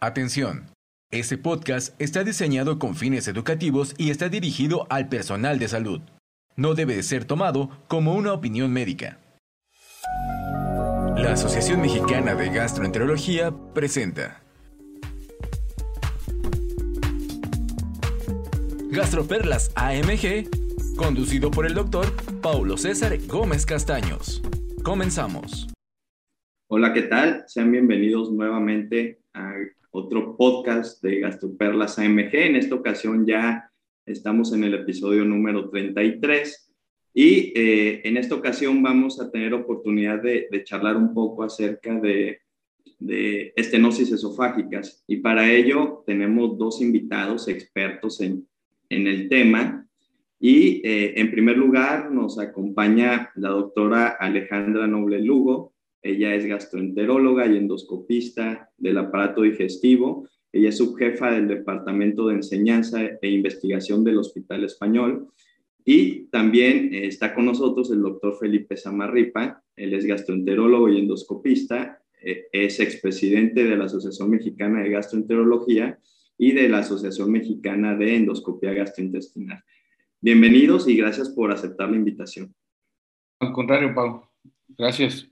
Atención. Este podcast está diseñado con fines educativos y está dirigido al personal de salud. No debe de ser tomado como una opinión médica. La Asociación Mexicana de Gastroenterología presenta Gastroperlas AMG, conducido por el doctor Paulo César Gómez Castaños. Comenzamos. Hola, ¿qué tal? Sean bienvenidos nuevamente a otro podcast de Gastroperlas AMG. En esta ocasión ya estamos en el episodio número 33 y eh, en esta ocasión vamos a tener oportunidad de, charlar un poco acerca de, estenosis esofágicas. Y para ello tenemos dos invitados expertos en, en el tema. Y eh, en primer lugar nos acompaña la doctora Alejandra Noble Lugo, ella es gastroenteróloga y endoscopista del aparato digestivo. Ella es subjefa del Departamento de Enseñanza e Investigación del Hospital Español. Y también eh, está con nosotros el doctor Felipe Samarripa. Él es gastroenterólogo y endoscopista. Eh, es expresidente de la Asociación Mexicana de Gastroenterología y de la Asociación Mexicana de Endoscopía Gastrointestinal. Bienvenidos y gracias por aceptar la invitación. Al contrario, Pablo. Gracias.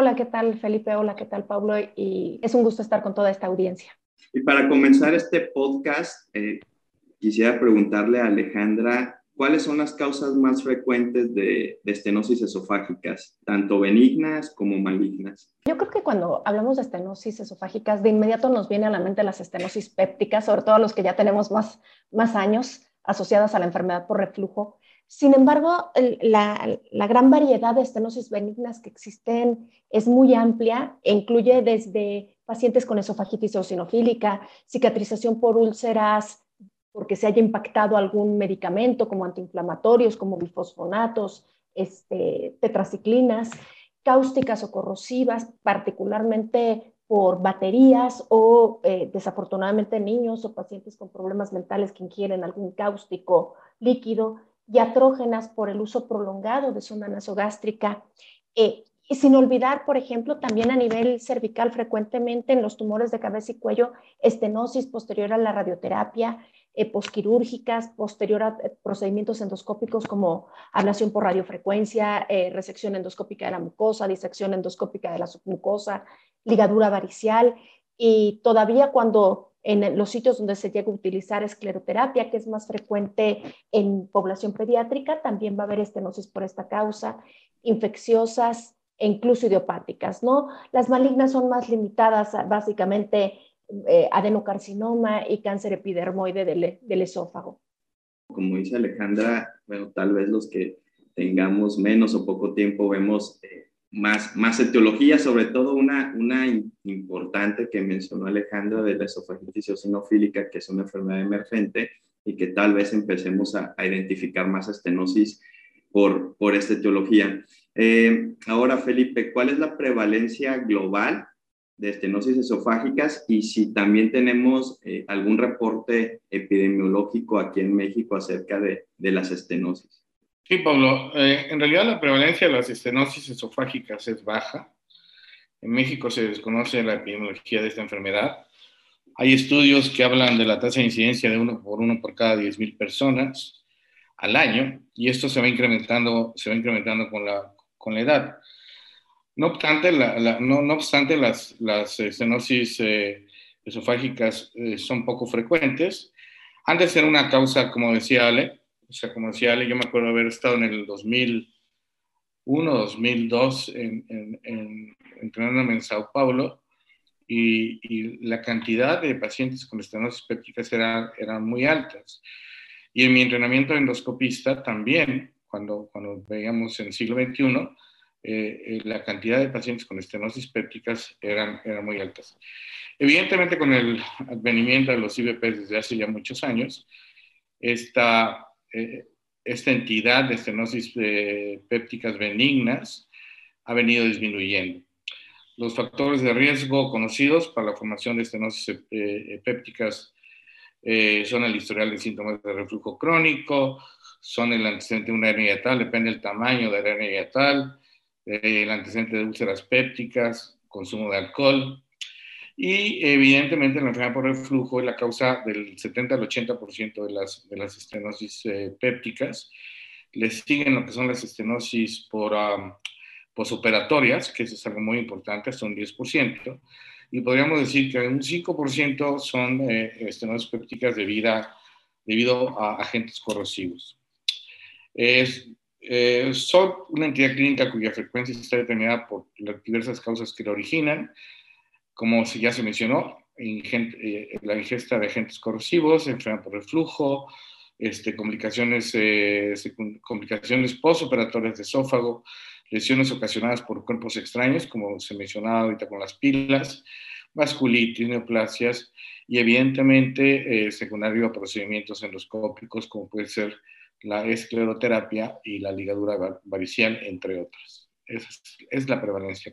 Hola, ¿qué tal Felipe? Hola, ¿qué tal Pablo? Y es un gusto estar con toda esta audiencia. Y para comenzar este podcast, eh, quisiera preguntarle a Alejandra, ¿cuáles son las causas más frecuentes de, de, estenosis esofágicas, tanto benignas como malignas? Yo creo que cuando hablamos de estenosis esofágicas, de inmediato nos viene a la mente las estenosis pépticas, sobre todo los que ya tenemos más, más años asociadas a la enfermedad por reflujo. Sin embargo, la, gran variedad de estenosis benignas que existen es muy amplia e incluye desde pacientes con esofagitis eosinofílica, cicatrización por úlceras porque se haya impactado algún medicamento como antiinflamatorios, como bifosfonatos, este, tetraciclinas, cáusticas o corrosivas, particularmente por baterías o eh, desafortunadamente niños o pacientes con problemas mentales que ingieren algún cáustico líquido atrógenas por el uso prolongado de sonda nasogástrica. Eh, y sin olvidar, por ejemplo, también a nivel cervical, frecuentemente en los tumores de cabeza y cuello, estenosis posterior a la radioterapia, eh, posquirúrgicas, posterior a eh, procedimientos endoscópicos como ablación por radiofrecuencia, resección endoscópica de la mucosa, disección endoscópica de la submucosa, ligadura varicial. Y todavía cuando en los sitios donde se llega a utilizar escleroterapia, que es más frecuente en población pediátrica, también va a haber estenosis por esta causa, infecciosas e incluso idiopáticas, ¿no? Las malignas son más limitadas, básicamente eh, adenocarcinoma y cáncer epidermoide del, del esófago. Como dice Alejandra, bueno, tal vez los que tengamos menos o poco tiempo vemos eh, más, más etiología, sobre todo una, una importante que mencionó Alejandra de la esofagitis eosinofílica, que es una enfermedad emergente y que tal vez empecemos a, identificar más estenosis por, por esta etiología. Eh, ahora, Felipe, ¿cuál es la prevalencia global de estenosis esofágicas y si también tenemos eh, algún reporte epidemiológico aquí en México acerca de, de las estenosis? Sí, Pablo. Eh, en realidad la prevalencia de las estenosis esofágicas es baja. En México se desconoce la epidemiología de esta enfermedad. Hay estudios que hablan de la tasa de incidencia de uno por uno por cada 10.000 personas al año y esto se va incrementando, se va incrementando con la, con la edad. No obstante, no, obstante las, las estenosis eh, esofágicas eh, son poco frecuentes. Han de ser una causa, como decía Ale, o sea, como decía Ale, yo me acuerdo haber estado en el 2001, 2002, en, en, entrenándome en Sao Paulo, y, la cantidad de pacientes con estenosis pépticas eran era muy altas. Y en mi entrenamiento endoscopista también, cuando, cuando veíamos en el siglo XXI, eh, eh, la cantidad de pacientes con estenosis pépticas eran, eran muy altas. Evidentemente, con el advenimiento de los IBP desde hace ya muchos años, esta esta entidad de estenosis eh, pépticas benignas ha venido disminuyendo. Los factores de riesgo conocidos para la formación de estenosis eh, pépticas son el historial de síntomas de reflujo crónico, son el antecedente de una hernia yatal, depende del tamaño de la hernia yatal, el antecedente de úlceras pépticas, consumo de alcohol. Y evidentemente la enfermedad por reflujo es la causa del 70 al 80% de las, de las estenosis eh, pépticas. Le siguen lo que son las estenosis por posoperatorias, que eso es algo muy importante, son 10%. Y podríamos decir que un 5% son eh, estenosis pépticas debido a agentes corrosivos. Es, eh, son una entidad clínica cuya frecuencia está determinada por las diversas causas que la originan como ya se mencionó, eh, la ingesta de agentes corrosivos, enfermedad por reflujo, este, complicaciones, eh, complicaciones postoperatorias de esófago, lesiones ocasionadas por cuerpos extraños, como se mencionaba ahorita con las pilas, vasculitis, neoplasias y evidentemente eh, secundario a procedimientos endoscópicos como puede ser la escleroterapia y la ligadura varicial, entre otras. Esa es, es la prevalencia.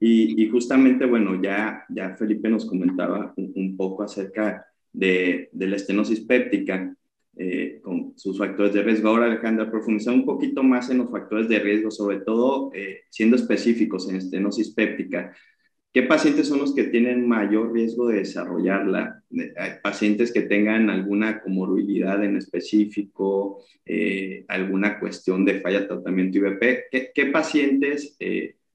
Y, justamente, bueno, ya, ya Felipe nos comentaba un, poco acerca de, de, la estenosis péptica eh, con sus factores de riesgo. Ahora, Alejandra, profundizar un poquito más en los factores de riesgo, sobre todo eh, siendo específicos en estenosis péptica. ¿Qué pacientes son los que tienen mayor riesgo de desarrollarla? Hay pacientes que tengan alguna comorbilidad en específico, eh, alguna cuestión de falla de tratamiento IVP. ¿Qué, qué pacientes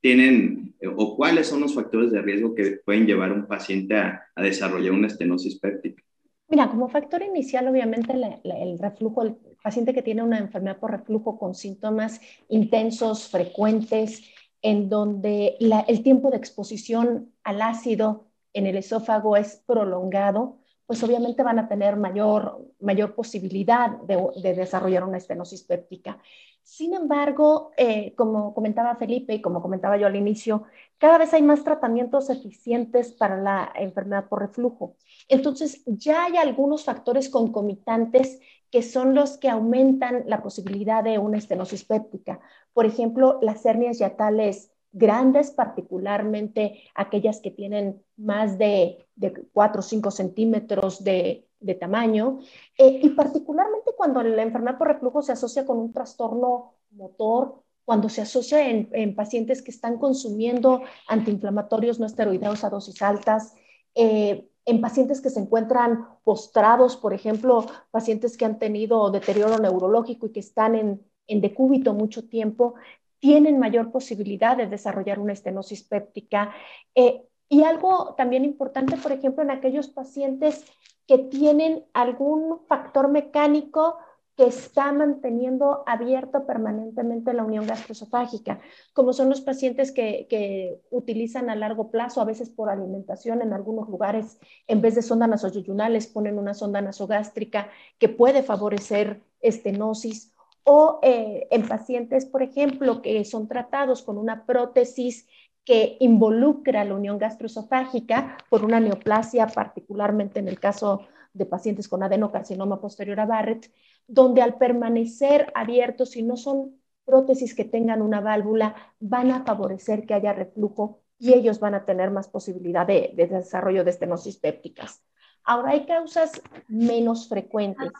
tienen eh, o cuáles son los factores de riesgo que pueden llevar a un paciente a, desarrollar una estenosis péptica? Mira, como factor inicial, obviamente el reflujo, el paciente que tiene una enfermedad por reflujo con síntomas intensos, frecuentes, en donde el tiempo de exposición al ácido en el esófago es prolongado, pues obviamente van a tener mayor, mayor posibilidad de, de desarrollar una estenosis péptica. Sin embargo, eh, como comentaba Felipe y como comentaba yo al inicio, cada vez hay más tratamientos eficientes para la enfermedad por reflujo. Entonces, ya hay algunos factores concomitantes que son los que aumentan la posibilidad de una estenosis péptica. Por ejemplo, las hernias yatales grandes, particularmente aquellas que tienen más de, de 4 o 5 centímetros de, de tamaño, eh, y particularmente cuando la enfermedad por reflujo se asocia con un trastorno motor, cuando se asocia en, pacientes que están consumiendo antiinflamatorios no esteroideos a dosis altas, eh, en pacientes que se encuentran postrados, por ejemplo, pacientes que han tenido deterioro neurológico y que están en, en decúbito mucho tiempo, tienen mayor posibilidad de desarrollar una estenosis péptica. Eh, y algo también importante, por ejemplo, en aquellos pacientes que tienen algún factor mecánico que está manteniendo abierto permanentemente la unión gastroesofágica, como son los pacientes que, utilizan a largo plazo, a veces por alimentación en algunos lugares, en vez de sonda nasoyunales, ponen una sonda nasogástrica que puede favorecer estenosis, o eh, en pacientes, por ejemplo, que son tratados con una prótesis que involucra la unión gastroesofágica por una neoplasia, particularmente en el caso de pacientes con adenocarcinoma posterior a Barrett, donde al permanecer abiertos y no son prótesis que tengan una válvula, van a favorecer que haya reflujo y ellos van a tener más posibilidad de, desarrollo de estenosis pépticas. Ahora hay causas menos frecuentes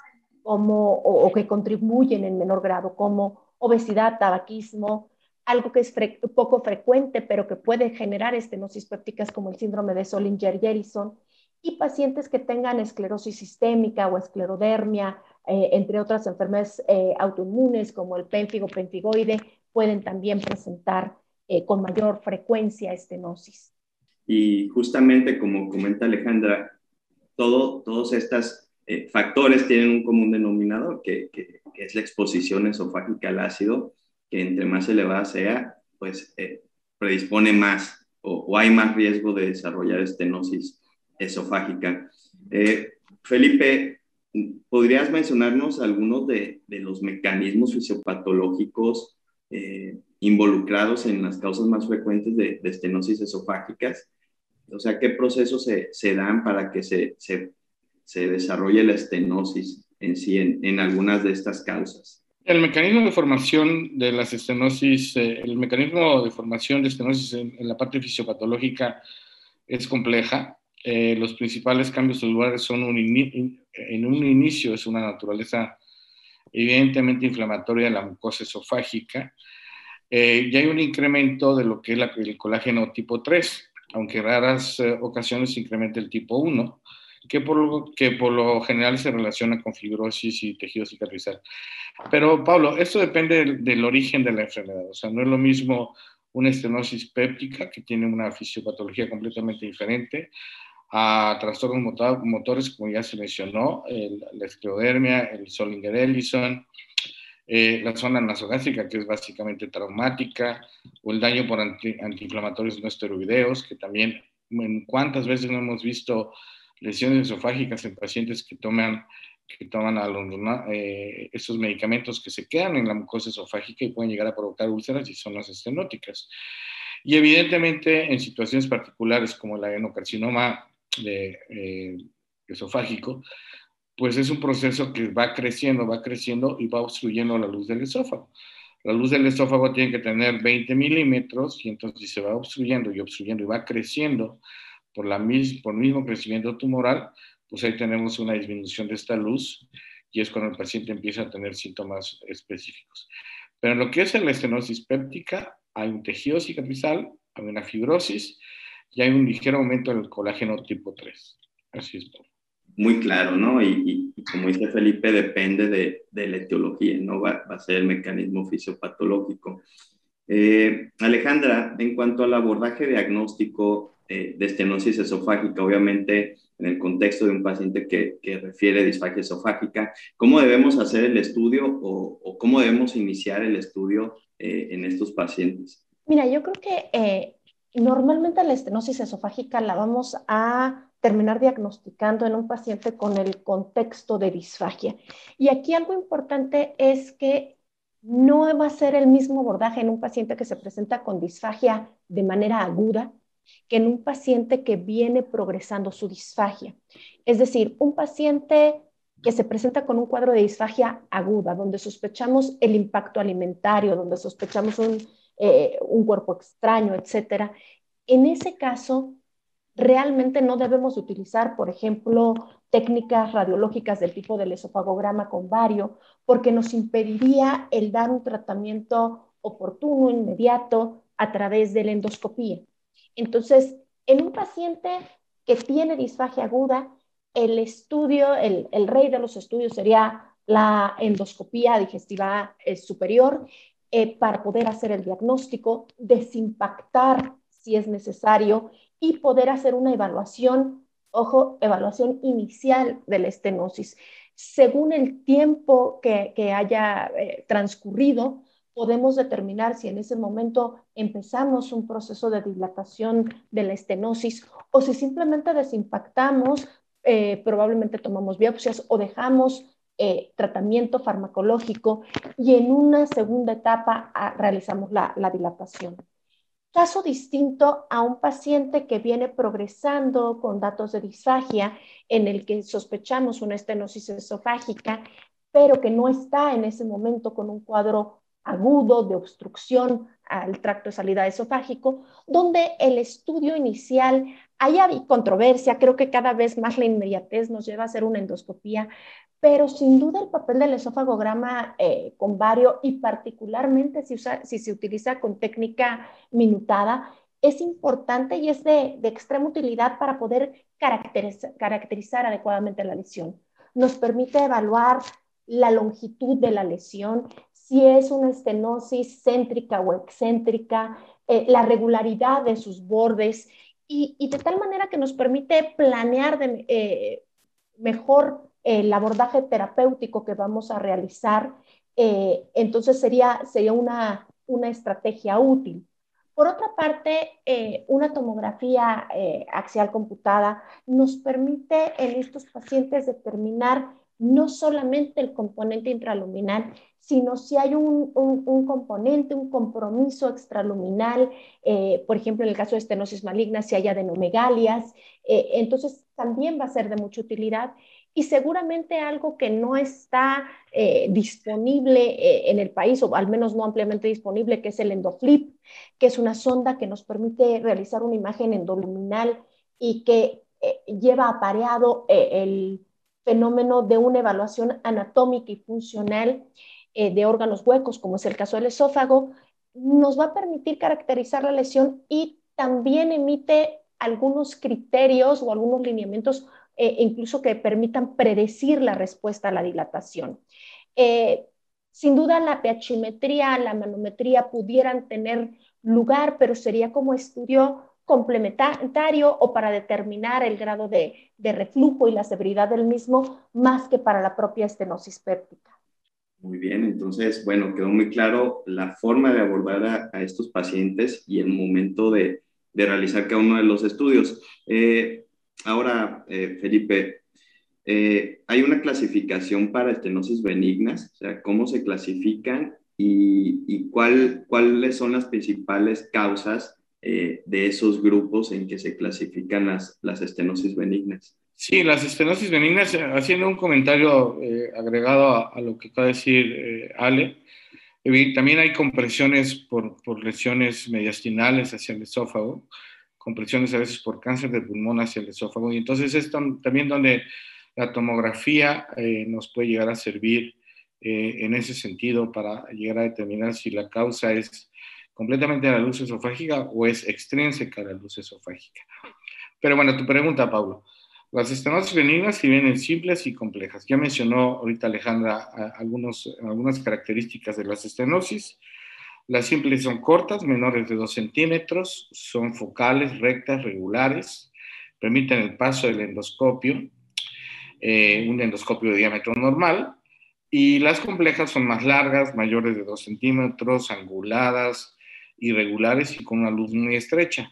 como, o que contribuyen en menor grado, como obesidad, tabaquismo, algo que es poco frecuente, pero que puede generar estenosis pépticas como el síndrome de Solinger-Jerison, y pacientes que tengan esclerosis sistémica o esclerodermia, eh, entre otras enfermedades eh, autoinmunes como el pénfigo pentigoide, pueden también presentar eh, con mayor frecuencia estenosis. Y justamente como comenta Alejandra, todo, todos estos factores tienen un común denominador, que es la exposición esofágica al ácido, que entre más elevada sea, pues eh, predispone más o, hay más riesgo de desarrollar estenosis esofágica. Eh, Felipe, ¿podrías mencionarnos algunos de, los mecanismos fisiopatológicos eh, involucrados en las causas más frecuentes de, estenosis esofágicas? O sea, ¿qué procesos se, dan para que se, desarrolle la estenosis en sí en algunas de estas causas? El mecanismo de formación de las estenosis, eh, el mecanismo de formación de estenosis en, la parte fisiopatológica es compleja. Eh, los principales cambios celulares son en un inicio es una naturaleza evidentemente inflamatoria de la mucosa esofágica eh, y hay un incremento de lo que es el colágeno tipo 3. aunque en raras ocasiones incrementa el tipo 1, que por, lo, que por lo general se relaciona con fibrosis y tejido cicatrizal. Pero, Pablo, esto depende del, del, origen de la enfermedad. O sea, no es lo mismo una estenosis péptica, que tiene una fisiopatología completamente diferente, a trastornos motores, como ya se mencionó, el, la esclerodermia, el Solinger-Ellison, eh, la zona nasogástrica, que es básicamente traumática, o el daño por anti, antiinflamatorios no esteroideos, que también, cuántas veces no hemos visto lesiones esofágicas en pacientes que toman, que toman eh, estos medicamentos que se quedan en la mucosa esofágica y pueden llegar a provocar úlceras y zonas estenóticas. Y evidentemente en situaciones particulares como el adenocarcinoma de, eh, esofágico, pues es un proceso que va creciendo, va creciendo y va obstruyendo la luz del esófago. La luz del esófago tiene que tener 20 milímetros y entonces se va obstruyendo y obstruyendo y va creciendo por, la por el mismo crecimiento tumoral, pues ahí tenemos una disminución de esta luz y es cuando el paciente empieza a tener síntomas específicos. Pero en lo que es la estenosis péptica, hay un tejido cicatrizal, hay una fibrosis y hay un ligero aumento del colágeno tipo 3. Así es. Muy claro, ¿no? Y, como dice Felipe, depende de, de la etiología, ¿no? Va, va, a ser el mecanismo fisiopatológico. Eh, Alejandra, en cuanto al abordaje diagnóstico eh, de estenosis esofágica, obviamente en el contexto de un paciente que, que refiere disfagia esofágica, ¿cómo debemos hacer el estudio o, cómo debemos iniciar el estudio eh, en estos pacientes? Mira, yo creo que eh, normalmente la estenosis esofágica la vamos a terminar diagnosticando en un paciente con el contexto de disfagia. Y aquí algo importante es que no va a ser el mismo abordaje en un paciente que se presenta con disfagia de manera aguda que en un paciente que viene progresando su disfagia. Es decir, un paciente que se presenta con un cuadro de disfagia aguda, donde sospechamos el impacto alimentario, donde sospechamos un eh, un cuerpo extraño, etcétera. En ese caso, realmente no debemos utilizar, por ejemplo, técnicas radiológicas del tipo del esofagograma con vario, porque nos impediría el dar un tratamiento oportuno, inmediato, a través de la endoscopía. Entonces, en un paciente que tiene disfagia aguda, el estudio, el, rey de los estudios sería la endoscopía digestiva eh, superior eh, para poder hacer el diagnóstico, desimpactar si es necesario y poder hacer una evaluación, ojo, evaluación inicial de la estenosis. Según el tiempo que, que haya eh, transcurrido, podemos determinar si en ese momento empezamos un proceso de dilatación de la estenosis o si simplemente desimpactamos, eh, probablemente tomamos biopsias o dejamos eh, tratamiento farmacológico y en una segunda etapa ah, realizamos la, la dilatación. Caso distinto a un paciente que viene progresando con datos de disfagia en el que sospechamos una estenosis esofágica, pero que no está en ese momento con un cuadro agudo de obstrucción al tracto de salida esofágico, donde el estudio inicial haya controversia, creo que cada vez más la inmediatez nos lleva a hacer una endoscopía, pero sin duda el papel del esofagograma eh, con vario y particularmente si, si, se utiliza con técnica minutada es importante y es de, de extrema utilidad para poder caracterizar, caracterizar adecuadamente la lesión. Nos permite evaluar la longitud de la lesión, si es una estenosis céntrica o excéntrica, eh, la regularidad de sus bordes y, y, de tal manera que nos permite planear de, eh, mejor el abordaje terapéutico que vamos a realizar, eh, entonces sería, sería una, una estrategia útil. Por otra parte, eh, una tomografía eh, axial computada nos permite en estos pacientes determinar no solamente el componente intraluminal, sino si hay un, un, componente, un compromiso extraluminal, eh, por ejemplo, en el caso de estenosis maligna, si hay adenomegalias, eh, entonces también va a ser de mucha utilidad. Y seguramente algo que no está eh, disponible en el país, o al menos no ampliamente disponible, que es el endoflip, que es una sonda que nos permite realizar una imagen endoluminal y que lleva apareado el fenómeno de una evaluación anatómica y funcional eh, de órganos huecos, como es el caso del esófago, nos va a permitir caracterizar la lesión y también emite algunos criterios o algunos lineamientos eh, incluso que permitan predecir la respuesta a la dilatación. Eh, sin duda la pHimetría, la manometría pudieran tener lugar, pero sería como estudio complementario o para determinar el grado de, reflujo y la severidad del mismo, más que para la propia estenosis péptica. Muy bien, entonces, bueno, quedó muy claro la forma de abordar a, estos pacientes y el momento de, realizar cada uno de los estudios. Eh, ahora, eh, Felipe, eh, hay una clasificación para estenosis benignas, o sea, cómo se clasifican y, cuál, cuáles son las principales causas eh, de esos grupos en que se clasifican las, las estenosis benignas. Sí, las estenosis benignas, haciendo un comentario agregado a, lo que acaba de decir Ale, también hay compresiones por, por lesiones mediastinales hacia el esófago, compresiones a veces por cáncer de pulmón hacia el esófago. Y entonces es también donde la tomografía eh, nos puede llegar a servir eh, en ese sentido para llegar a determinar si la causa es completamente a la luz esofágica o es extrínseca a la luz esofágica. Pero bueno, tu pregunta, Pablo. Las estenosis benignas si vienen simples y complejas. Ya mencionó ahorita Alejandra algunos, algunas características de las estenosis. Las simples son cortas, menores de 2 centímetros, son focales, rectas, regulares, permiten el paso del endoscopio, eh, un endoscopio de diámetro normal, y las complejas son más largas, mayores de 2 centímetros, anguladas, irregulares y con una luz muy estrecha.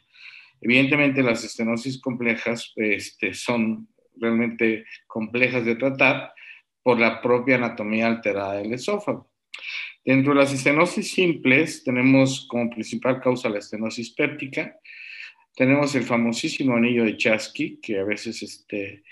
Evidentemente las estenosis complejas este, son realmente complejas de tratar por la propia anatomía alterada del esófago. Dentro de las estenosis simples tenemos como principal causa la estenosis péptica. Tenemos el famosísimo anillo de Chasky, que a veces este,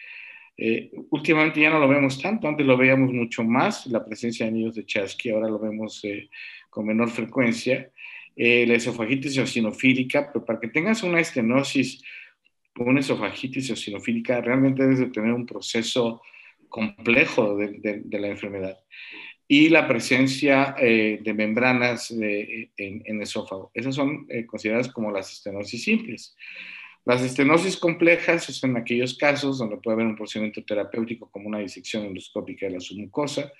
eh, últimamente ya no lo vemos tanto, antes lo veíamos mucho más, la presencia de anillos de Chasky, ahora lo vemos eh, con menor frecuencia. Eh, la esofagitis eosinofílica, pero para que tengas una estenosis, una esofagitis eosinofílica, realmente debes de tener un proceso complejo de la enfermedad y la presencia eh, de membranas en, el esófago. Esas son eh, consideradas como las estenosis simples. Las estenosis complejas son aquellos casos donde puede haber un procedimiento terapéutico como una disección endoscópica de la submucosa,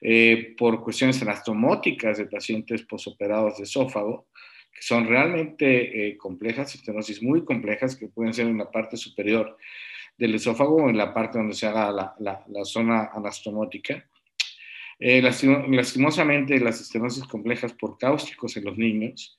eh, por cuestiones anastomóticas de pacientes posoperados de esófago, que son realmente complejas, estenosis muy complejas que pueden ser en la parte superior del esófago o en la parte donde se haga la, la, zona anastomótica. Eh, lastimosamente, las estenosis complejas por cáusticos en los niños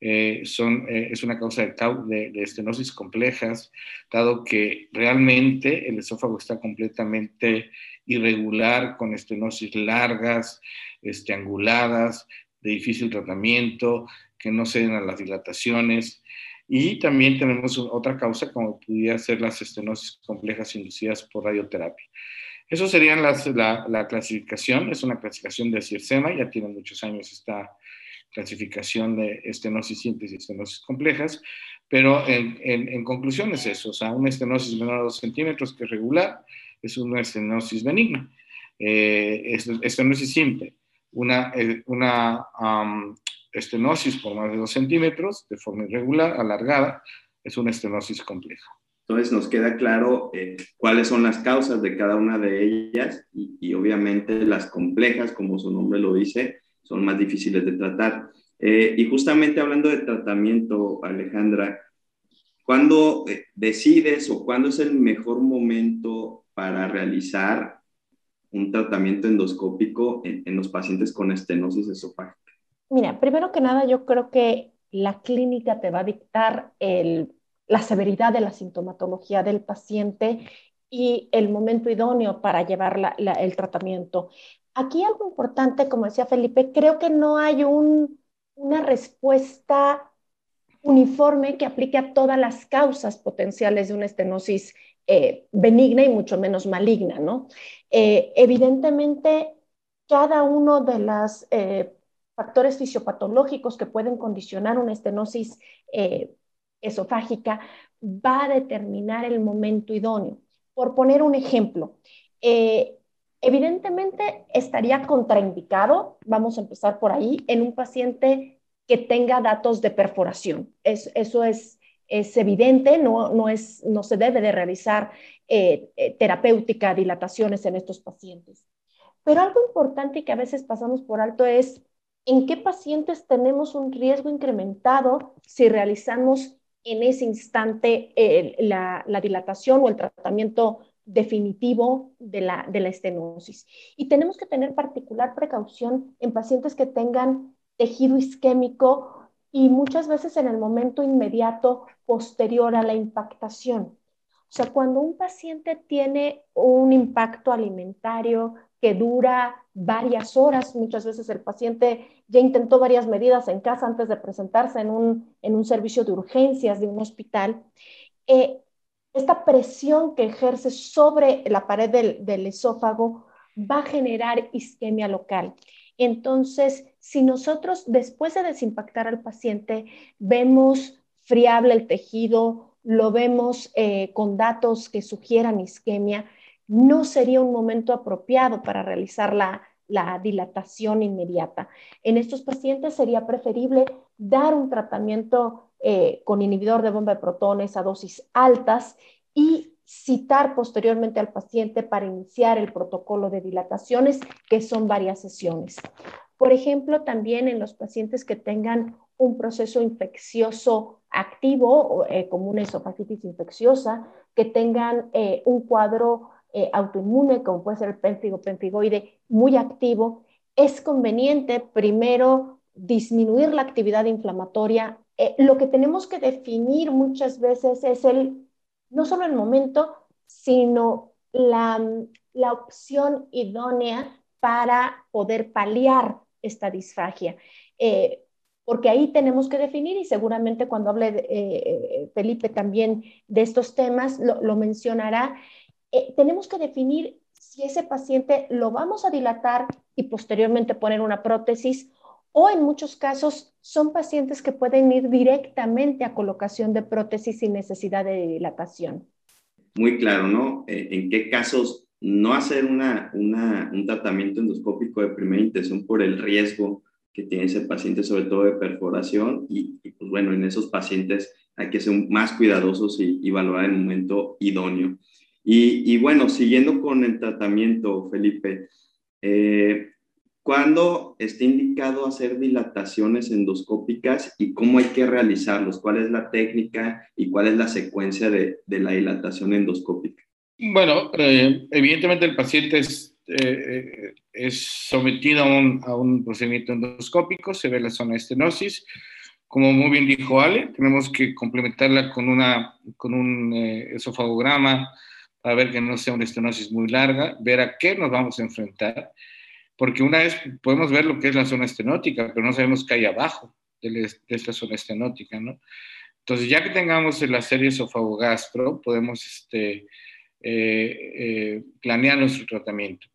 eh, son, eh, es una causa de, de, estenosis complejas, dado que realmente el esófago está completamente irregular, con estenosis largas, este, anguladas, de difícil tratamiento, que no ceden a las dilataciones. Y también tenemos otra causa, como pudiera ser las estenosis complejas inducidas por radioterapia. Eso sería la, clasificación, es una clasificación de CIRSEMA, ya tiene muchos años esta clasificación de estenosis simples y estenosis complejas, pero en, conclusión es eso, o sea, una estenosis menor a 2 centímetros que es regular es una estenosis benigna, eh, estenosis simple, una, eh, una estenosis por más de 2 centímetros de forma irregular, alargada, es una estenosis compleja. Entonces nos queda claro eh, cuáles son las causas de cada una de ellas y, obviamente las complejas, como su nombre lo dice, son más difíciles de tratar. Eh, y justamente hablando de tratamiento, Alejandra, ¿cuándo decides o cuándo es el mejor momento para realizar un tratamiento endoscópico en, los pacientes con estenosis esofágica? Mira, primero que nada, yo creo que la clínica te va a dictar la severidad de la sintomatología del paciente y el momento idóneo para llevar el tratamiento. Aquí algo importante, como decía Felipe, creo que no hay una respuesta uniforme que aplique a todas las causas potenciales de una estenosis eh, benigna y mucho menos maligna, ¿no? Eh, evidentemente, cada uno de los eh, factores fisiopatológicos que pueden condicionar una estenosis esofágica va a determinar el momento idóneo. Por poner un ejemplo, evidentemente estaría contraindicado, vamos a empezar por ahí, en un paciente que tenga datos de perforación. eso es es evidente, no, no, es, no se debe de realizar eh, eh, terapéutica, dilataciones en estos pacientes. Pero algo importante que a veces pasamos por alto es en qué pacientes tenemos un riesgo incrementado si realizamos en ese instante la, la, dilatación o el tratamiento definitivo de la, de la estenosis. Y tenemos que tener particular precaución en pacientes que tengan tejido isquémico y muchas veces en el momento inmediato posterior a la impactación. O sea, cuando un paciente tiene un impacto alimentario que dura varias horas, muchas veces el paciente ya intentó varias medidas en casa antes de presentarse en un, en un servicio de urgencias de un hospital, eh, esta presión que ejerce sobre la pared del, del esófago va a generar isquemia local. Entonces, si nosotros después de desimpactar al paciente vemos friable el tejido, lo vemos eh, con datos que sugieran isquemia, no sería un momento apropiado para realizar la, dilatación inmediata. En estos pacientes sería preferible dar un tratamiento eh, con inhibidor de bomba de protones a dosis altas y citar posteriormente al paciente para iniciar el protocolo de dilataciones, que son varias sesiones. Por ejemplo, también en los pacientes que tengan un proceso infeccioso activo, eh, como una esofagitis infecciosa, que tengan eh, un cuadro eh, autoinmune, como puede ser el pénfigo pemfigoide, muy activo, es conveniente primero disminuir la actividad inflamatoria. lo que tenemos que definir muchas veces es el no solo el momento, sino la, opción idónea para poder paliar esta disfagia. Eh, porque ahí tenemos que definir y seguramente cuando hable eh, eh, Felipe también de estos temas lo, mencionará, tenemos que definir si ese paciente lo vamos a dilatar y posteriormente poner una prótesis o en muchos casos son pacientes que pueden ir directamente a colocación de prótesis sin necesidad de dilatación. Muy claro, ¿no? Eh, ¿En qué casos no hacer una, un tratamiento endoscópico de primera intención por el riesgo que tiene ese paciente, sobre todo de perforación? Y, pues bueno, en esos pacientes hay que ser más cuidadosos y, y valorar el momento idóneo. Y, y, bueno, siguiendo con el tratamiento, Felipe, eh, ¿Cuándo está indicado hacer dilataciones endoscópicas y cómo hay que realizarlos? ¿Cuál es la técnica y cuál es la secuencia de, la dilatación endoscópica? Bueno, eh, evidentemente el paciente es, eh, es sometido a un, a un, procedimiento endoscópico, se ve la zona de estenosis. Como muy bien dijo Ale, tenemos que complementarla con, una, con un eh, esofagograma para ver que no sea una estenosis muy larga, ver a qué nos vamos a enfrentar porque una vez podemos ver lo que es la zona estenótica, pero no sabemos qué hay abajo de, esta zona estenótica, ¿no? Entonces, ya que tengamos la serie esofagogastro, podemos este, eh, eh, planear nuestro tratamiento.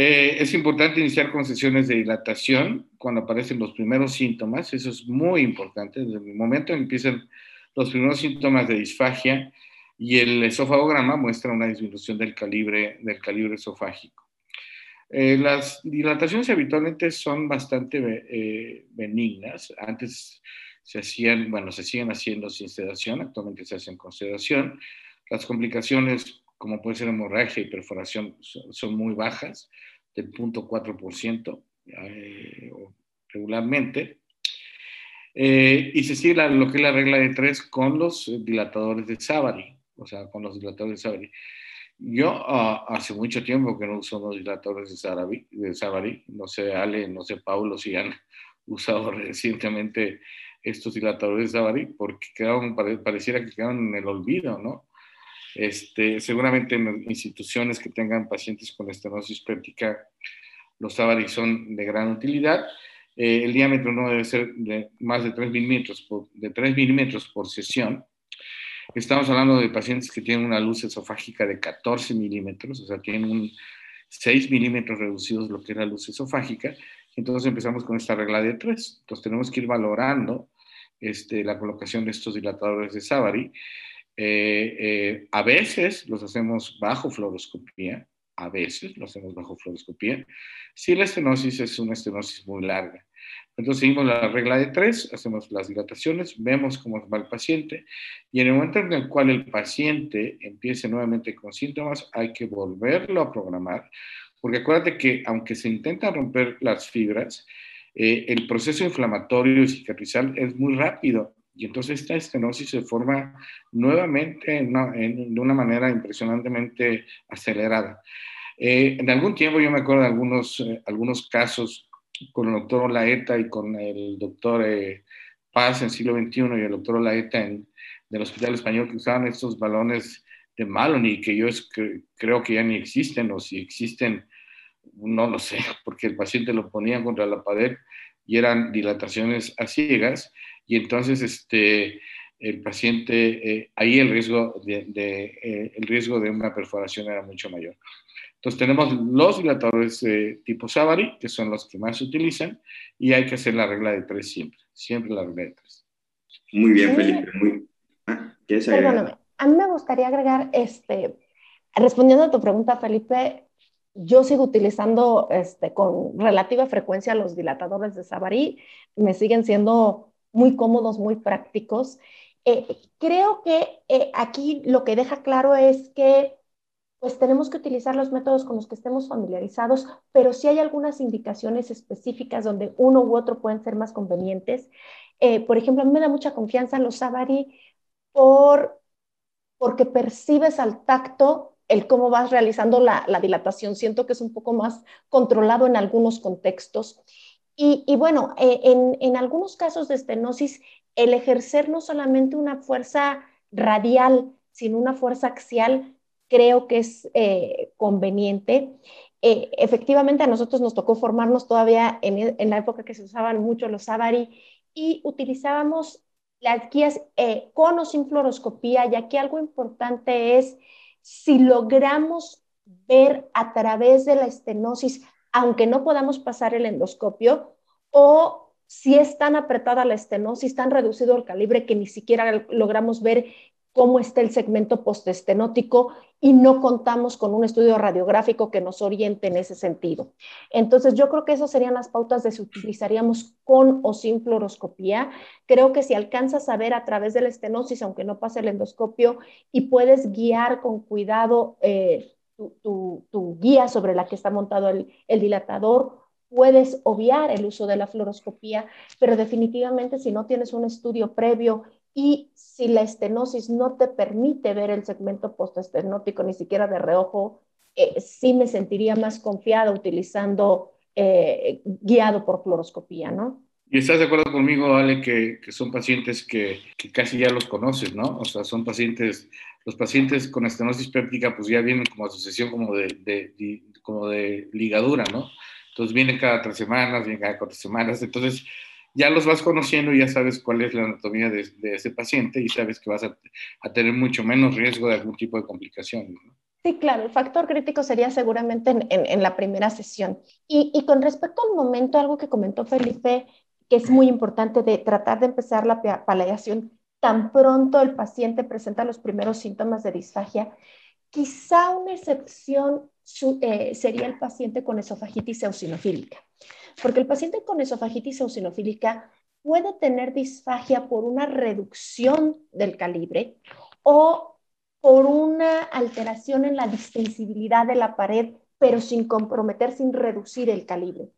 Eh, es importante iniciar con sesiones de dilatación cuando aparecen los primeros síntomas, eso es muy importante, desde el momento en que empiezan los primeros síntomas de disfagia y el esofagograma muestra una disminución del calibre, del calibre esofágico. Eh, las dilataciones habitualmente son bastante eh, benignas. Antes se hacían, bueno, se siguen haciendo sin sedación, actualmente se hacen con sedación. Las complicaciones, como puede ser hemorragia y perforación, son, muy bajas, del 0.4% eh, regularmente. y se sigue lo que es la regla de tres con los dilatadores de Savary, o sea, con los dilatadores de Savary. Yo ah, hace mucho tiempo que no uso los dilatadores de Savary, no sé Ale, no sé Paulo si han usado recientemente estos dilatadores de Savary porque quedaron, pareciera que quedaron en el olvido, ¿no? Este, seguramente en instituciones que tengan pacientes con estenosis péptica, los Savary son de gran utilidad. Eh, el diámetro no debe ser de más de 3 milímetros por, de 3 milímetros por sesión Estamos hablando de pacientes que tienen una luz esofágica de 14 milímetros, o sea, tienen un 6 milímetros reducidos lo que es la luz esofágica. Entonces empezamos con esta regla de 3. Entonces tenemos que ir valorando este, la colocación de estos dilatadores de Savary. Eh, eh, a veces los hacemos bajo fluoroscopía, a veces lo hacemos bajo fluoroscopía, si la estenosis es una estenosis muy larga. Entonces seguimos la regla de tres, hacemos las dilataciones, vemos cómo va el paciente y en el momento en el cual el paciente empiece nuevamente con síntomas, hay que volverlo a programar, porque acuérdate que aunque se intentan romper las fibras, eh, el proceso inflamatorio y cicatrizal es muy rápido y entonces esta estenosis se forma nuevamente de una manera impresionantemente acelerada. Eh, en algún tiempo yo me acuerdo de algunos, eh, algunos casos con el doctor Olaeta y con el doctor eh, Paz en siglo XXI y el doctor Olaeta en, del Hospital Español que usaban estos balones de Maloney que yo creo que ya ni existen o si existen, no lo sé, porque el paciente lo ponía contra la pared y eran dilataciones a ciegas y entonces este, el paciente, ahí el riesgo de, el riesgo de una perforación era mucho mayor. Entonces tenemos los dilatadores de tipo Savary, que son los que más se utilizan, y hay que hacer la regla de tres siempre, siempre la regla de tres. Muy bien, Felipe. Muy... Ah, Perdóname, a mí me gustaría agregar, este, respondiendo a tu pregunta, Felipe, yo sigo utilizando este, con relativa frecuencia los dilatadores de Savary, me siguen siendo muy cómodos, muy prácticos. Eh, creo que eh, aquí lo que deja claro es que pues tenemos que utilizar los métodos con los que estemos familiarizados, pero si hay algunas indicaciones específicas donde uno u otro pueden ser más convenientes. Eh, por ejemplo, a mí me da mucha confianza los Savary por, porque percibes al tacto el cómo vas realizando la, dilatación. Siento que es un poco más controlado en algunos contextos. Y, bueno, eh, en, algunos casos de estenosis, el ejercer no solamente una fuerza radial, sino una fuerza axial, creo que es eh, conveniente. Eh, efectivamente, a nosotros nos tocó formarnos todavía en, en, la época que se usaban mucho los Savary y utilizábamos las guías con o sin fluoroscopía, ya que algo importante es si logramos ver a través de la estenosis, aunque no podamos pasar el endoscopio, o si es tan apretada la estenosis, tan reducido el calibre que ni siquiera logramos ver cómo está el segmento postestenótico y no contamos con un estudio radiográfico que nos oriente en ese sentido. Entonces, yo creo que esas serían las pautas de si utilizaríamos con o sin fluoroscopía. Creo que si alcanzas a ver a través de la estenosis, aunque no pase el endoscopio, y puedes guiar con cuidado eh, tu, guía sobre la que está montado el, dilatador, puedes obviar el uso de la fluoroscopía, pero definitivamente si no tienes un estudio previo y si la estenosis no te permite ver el segmento postestenótico ni siquiera de reojo, eh, sí me sentiría más confiada utilizando eh, guiado por fluoroscopía, ¿no? Y estás de acuerdo conmigo, Ale, que, que son pacientes que, que, casi ya los conoces, ¿no? O sea, son pacientes, los pacientes con estenosis péptica, pues ya vienen como asociación como de, de, como de ligadura, ¿no? Entonces vienen cada tres semanas, vienen cada cuatro semanas. Entonces, ya los vas conociendo y ya sabes cuál es la anatomía de, ese paciente y sabes que vas a, tener mucho menos riesgo de algún tipo de complicación. Sí, claro, el factor crítico sería seguramente en, la primera sesión. Y, con respecto al momento, algo que comentó Felipe, que es muy importante de tratar de empezar la paliación tan pronto el paciente presenta los primeros síntomas de disfagia, quizá una excepción eh, sería el paciente con esofagitis eosinofílica porque el paciente con esofagitis eosinofílica puede tener disfagia por una reducción del calibre o por una alteración en la distensibilidad de la pared, pero sin comprometer, sin reducir el calibre.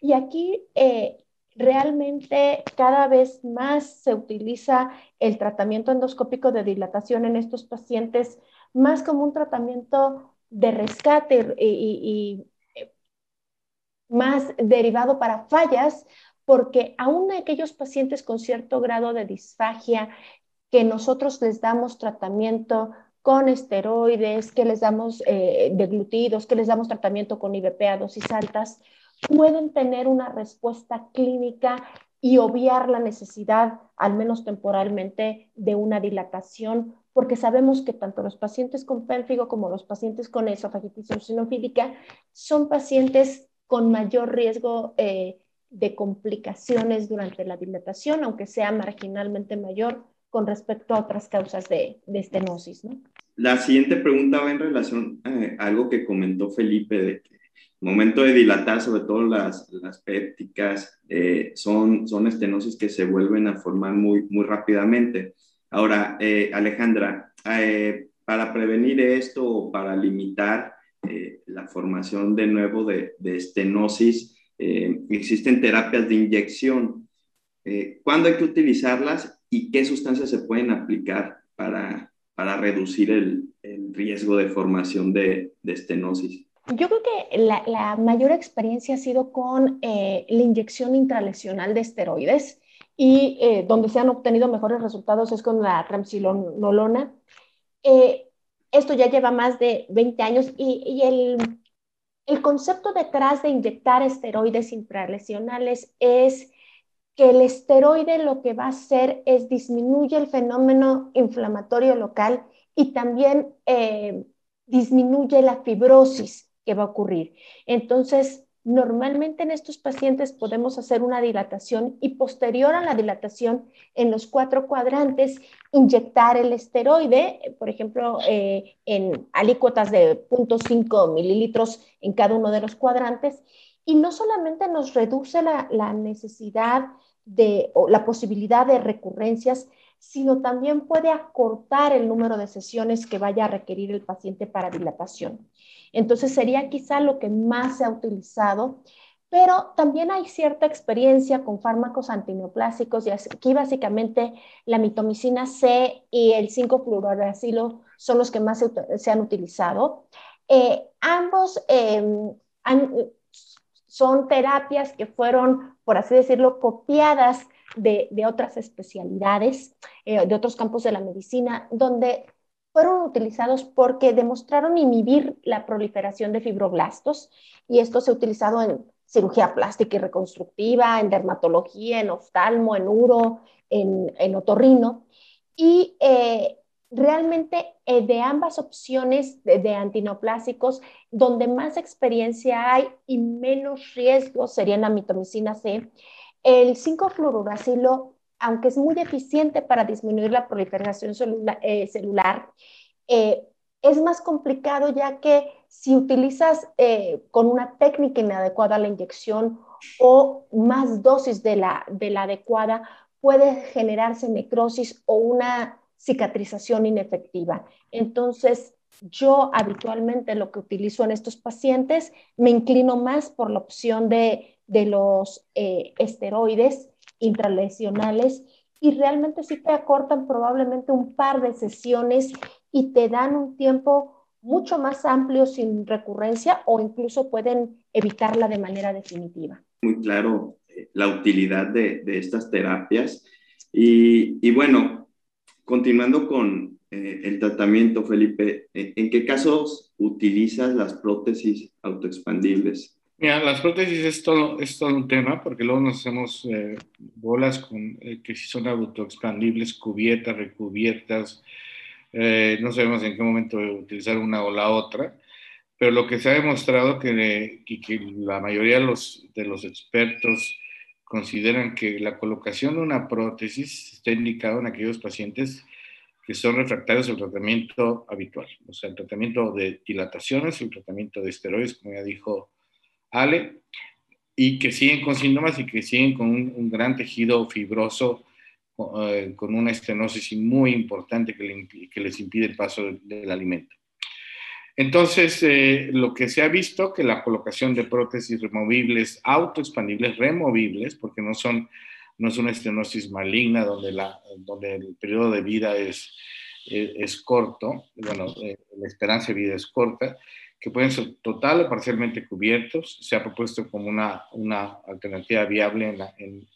Y aquí eh, realmente cada vez más se utiliza el tratamiento endoscópico de dilatación en estos pacientes más como un tratamiento de rescate y, más derivado para fallas, porque aún aquellos pacientes con cierto grado de disfagia que nosotros les damos tratamiento con esteroides, que les damos eh, deglutidos, que les damos tratamiento con IVP a dosis altas, pueden tener una respuesta clínica y obviar la necesidad, al menos temporalmente, de una dilatación, porque sabemos que tanto los pacientes con pélvigo como los pacientes con esofagitis eosinofílica son pacientes con mayor riesgo eh, de complicaciones durante la dilatación, aunque sea marginalmente mayor con respecto a otras causas de, estenosis. La siguiente pregunta va en relación a algo que comentó Felipe, de que momento de dilatar, sobre todo las, las pépticas, eh, son, son estenosis que se vuelven a formar muy, muy rápidamente. Ahora, eh, Alejandra, eh, para prevenir esto o para limitar la formación de nuevo de, de estenosis, existen terapias de inyección. ¿Cuándo hay que utilizarlas y qué sustancias se pueden aplicar para, para reducir el, el riesgo de formación de, de estenosis? Yo creo que la, mayor experiencia ha sido con eh, la inyección intralesional de esteroides y eh, donde se han obtenido mejores resultados es con la tramsilonolona. Eh, esto ya lleva más de 20 años y, el, concepto detrás de inyectar esteroides intralesionales es que el esteroide lo que va a hacer es disminuye el fenómeno inflamatorio local y también disminuye la fibrosis que va a ocurrir. Entonces, normalmente en estos pacientes podemos hacer una dilatación y posterior a la dilatación en los cuatro cuadrantes, inyectar el esteroide, por ejemplo, eh, en alícuotas de 0.5 mililitros en cada uno de los cuadrantes. Y no solamente nos reduce la, la necesidad de, o la posibilidad de recurrencias, sino también puede acortar el número de sesiones que vaya a requerir el paciente para dilatación. Entonces sería quizá lo que más se ha utilizado, pero también hay cierta experiencia con fármacos antineoplásicos y aquí básicamente la mitomicina C y el 5-fluoracilo son los que más se, han utilizado. Eh, ambos em, son terapias que fueron, por así decirlo, copiadas de, otras especialidades, eh, de otros campos de la medicina, donde fueron utilizados porque demostraron inhibir la proliferación de fibroblastos y esto se ha utilizado en cirugía plástica y reconstructiva, en dermatología, en oftalmo, en uro, en, otorrino. Y eh, realmente eh, de ambas opciones de, de, antineoplásicos, donde más experiencia hay y menos riesgo sería la mitomicina C, el 5-fluoruracilo aunque es muy eficiente para disminuir la proliferación eh, celular, eh, es más complicado ya que si utilizas eh, con una técnica inadecuada la inyección o más dosis de la, de la adecuada, puede generarse necrosis o una cicatrización inefectiva. Entonces, yo habitualmente lo que utilizo en estos pacientes, me inclino más por la opción de, de los esteroides intralesionales y realmente sí te acortan probablemente un par de sesiones y te dan un tiempo mucho más amplio sin recurrencia o incluso pueden evitarla de manera definitiva. Muy claro eh, la utilidad de, estas terapias. Y, bueno, continuando con eh, el tratamiento, Felipe, ¿en qué casos utilizas las prótesis autoexpandibles? Mira, las prótesis es todo, es todo un tema porque luego nos hacemos eh, bolas con, eh, que si son autoexpandibles, cubiertas, recubiertas, eh, no sabemos en qué momento utilizar una o la otra, pero lo que se ha demostrado que, que la mayoría de los, de los expertos consideran que la colocación de una prótesis está indicada en aquellos pacientes que son refractarios al tratamiento habitual, o sea, el tratamiento de dilataciones, el tratamiento de esteroides, como ya dijo Ale, y que siguen con síntomas y que siguen con un, gran tejido fibroso, eh, con una estenosis muy importante que, les impide el paso del, alimento. Entonces, eh, lo que se ha visto que la colocación de prótesis removibles, autoexpandibles, removibles, porque no es una estenosis maligna donde, la, donde el periodo de vida es, es, corto, bueno, eh, la esperanza de vida es corta, que pueden ser total o parcialmente cubiertos. Se ha propuesto como una, una alternativa viable en,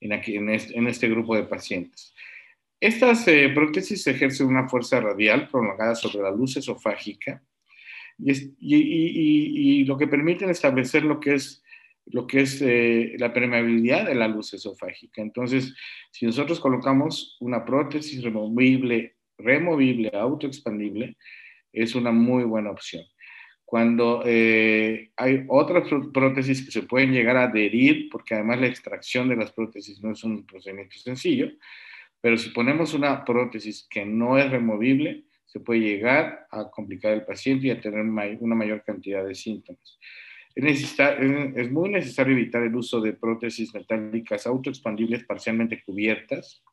en, aquí, en, este, grupo de pacientes. Estas eh, prótesis ejercen una fuerza radial prolongada sobre la luz esofágica y, y, y, lo que permiten establecer lo que es, lo que es eh, la permeabilidad de la luz esofágica. Entonces, si nosotros colocamos una prótesis removible, removible, autoexpandible, es una muy buena opción cuando eh, hay otras prótesis que se pueden llegar a adherir, porque además la extracción de las prótesis no es un procedimiento sencillo, pero si ponemos una prótesis que no es removible, se puede llegar a complicar el paciente y a tener una mayor cantidad de síntomas. es, muy necesario evitar el uso de prótesis metálicas autoexpandibles parcialmente cubiertas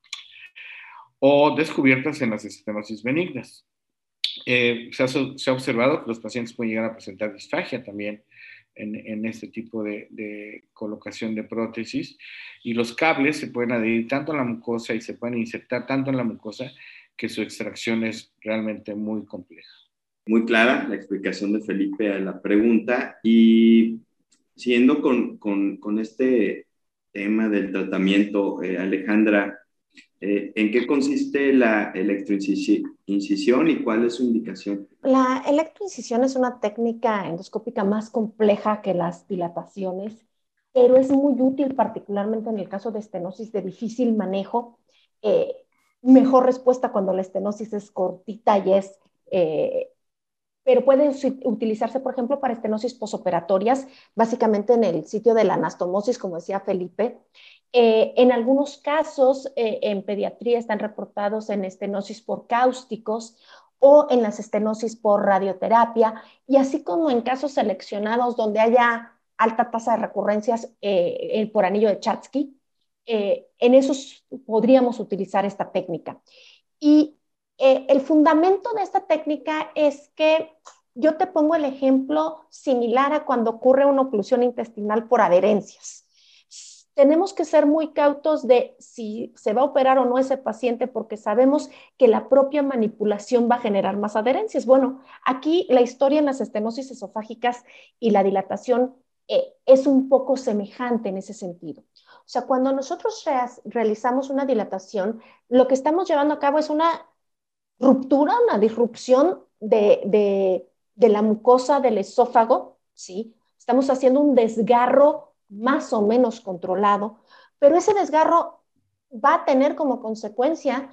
o descubiertas en las estenosis benignas. Eh, se, ha, observado que los pacientes pueden llegar a presentar disfagia también en, este tipo de, colocación de prótesis. Y los cables se pueden adherir tanto a la mucosa y se pueden insertar tanto en la mucosa que su extracción es realmente muy compleja. Muy clara la explicación de Felipe a la pregunta. Y siguiendo con este tema del tratamiento, eh, Alejandra, eh, ¿en qué consiste la electroincisión y cuál es su indicación? La electroincisión es una técnica endoscópica más compleja que las dilataciones, pero es muy útil particularmente en el caso de estenosis de difícil manejo. Eh, mejor respuesta cuando la estenosis es cortita y es pero puede utilizarse, por ejemplo, para estenosis posoperatorias, básicamente en el sitio de la anastomosis, como decía Felipe. Eh, en algunos casos, eh, en pediatría están reportados en estenosis por cáusticos o en las estenosis por radioterapia, y así como en casos seleccionados donde haya alta tasa de recurrencias eh, por anillo de Chatsky, en esos podríamos utilizar esta técnica. Y el fundamento de esta técnica es que yo te pongo el ejemplo similar a cuando ocurre una oclusión intestinal por adherencias. Tenemos que ser muy cautos de si se va a operar o no ese paciente porque sabemos que la propia manipulación va a generar más adherencias. Bueno, aquí la historia en las estenosis esofágicas y la dilatación eh, es un poco semejante en ese sentido. O sea, cuando nosotros realizamos una dilatación, lo que estamos llevando a cabo es una ruptura, una disrupción de, la mucosa del esófago, ¿sí? Estamos haciendo un desgarro más o menos controlado, pero ese desgarro va a tener como consecuencia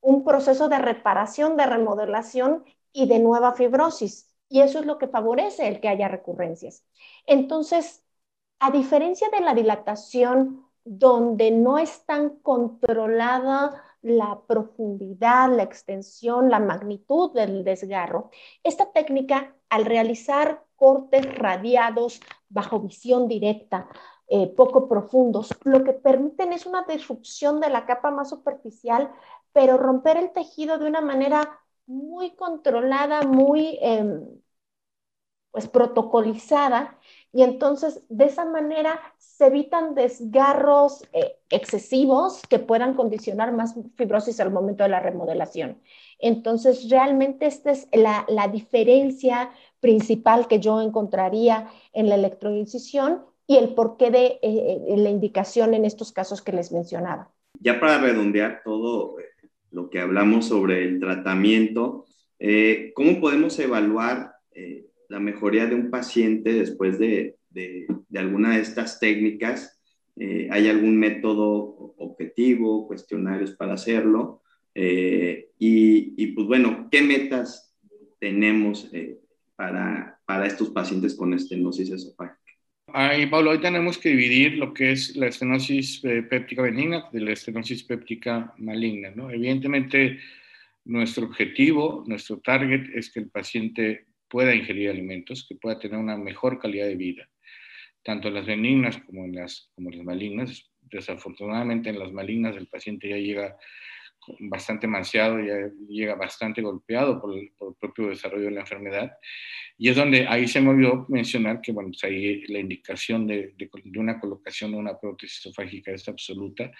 un proceso de reparación, de remodelación y de nueva fibrosis. Y eso es lo que favorece el que haya recurrencias. Entonces, a diferencia de la dilatación, donde no es tan controlada la profundidad, la extensión, la magnitud del desgarro. Esta técnica, al realizar cortes radiados bajo visión directa, eh, poco profundos, lo que permiten es una disrupción de la capa más superficial, pero romper el tejido de una manera muy controlada, muy em, pues protocolizada y entonces de esa manera se evitan desgarros eh, excesivos que puedan condicionar más fibrosis al momento de la remodelación. Entonces realmente esta es la, diferencia principal que yo encontraría en la electroincisión y el porqué de eh, eh, la indicación en estos casos que les mencionaba. Ya para redondear todo lo que hablamos sobre el tratamiento, ¿cómo podemos evaluar la mejoría de un paciente después de, de, alguna de estas técnicas. Eh, ¿Hay algún método objetivo, cuestionarios para hacerlo? Eh, y, pues bueno, ¿qué metas tenemos eh, para, para estos pacientes con estenosis esofágica? Ahí, Pablo, hoy tenemos que dividir lo que es la estenosis péptica benigna de la estenosis péptica maligna. ¿no? Evidentemente, nuestro objetivo, nuestro target es que el paciente pueda ingerir alimentos, que pueda tener una mejor calidad de vida, tanto en las benignas como en las, como las malignas. Desafortunadamente en las malignas el paciente ya llega bastante manseado, ya llega bastante golpeado por el, propio desarrollo de la enfermedad. Y es donde ahí se me olvidó mencionar que, bueno, pues ahí la indicación de, de, una colocación de una prótesis esofágica es absoluta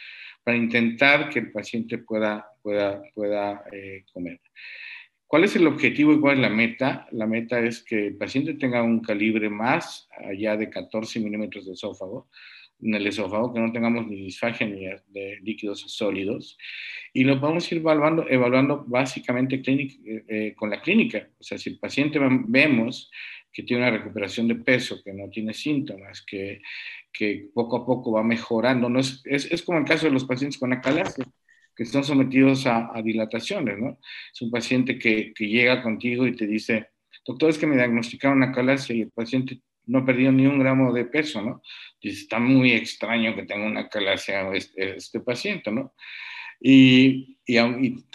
para intentar que el paciente pueda, pueda, pueda eh, comer. ¿Cuál es el objetivo y cuál es la meta? La meta es que el paciente tenga un calibre más allá de 14 milímetros de esófago, en el esófago, que no tengamos ni disfagia de líquidos sólidos. Y lo vamos a ir evaluando, evaluando básicamente eh, eh, con la clínica. O sea, si el paciente vemos que tiene una recuperación de peso, que no tiene síntomas, que, que poco a poco va mejorando, no es, es, es como el caso de los pacientes con acalasia que están sometidos a, dilataciones, ¿no? Es un paciente que, que, llega contigo y te dice, doctor, es que me diagnosticaron acalasia y el paciente no perdió ni un gramo de peso, ¿no? Dice, está muy extraño que tenga una acalasia este, este paciente, ¿no? Y, y,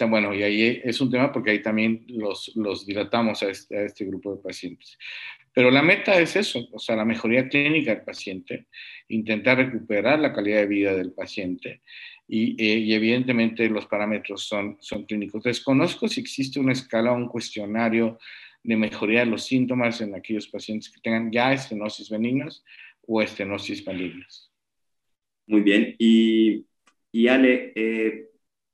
bueno, y ahí es un tema porque ahí también los, los dilatamos a este, a este grupo de pacientes. Pero la meta es eso, o sea, la mejoría clínica del paciente, intentar recuperar la calidad de vida del paciente y, eh, evidentemente los parámetros son, son clínicos. Desconozco si existe una escala o un cuestionario de mejoría de los síntomas en aquellos pacientes que tengan ya estenosis benignas o estenosis malignas. Muy bien. Y, y Ale, eh,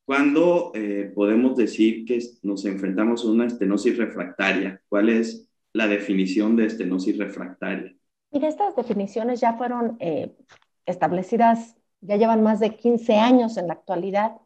¿cuándo eh, podemos decir que nos enfrentamos a una estenosis refractaria? ¿Cuál es la definición de estenosis refractaria? Mira, estas definiciones ya fueron eh, establecidas, ya llevan más de 15 años en la actualidad.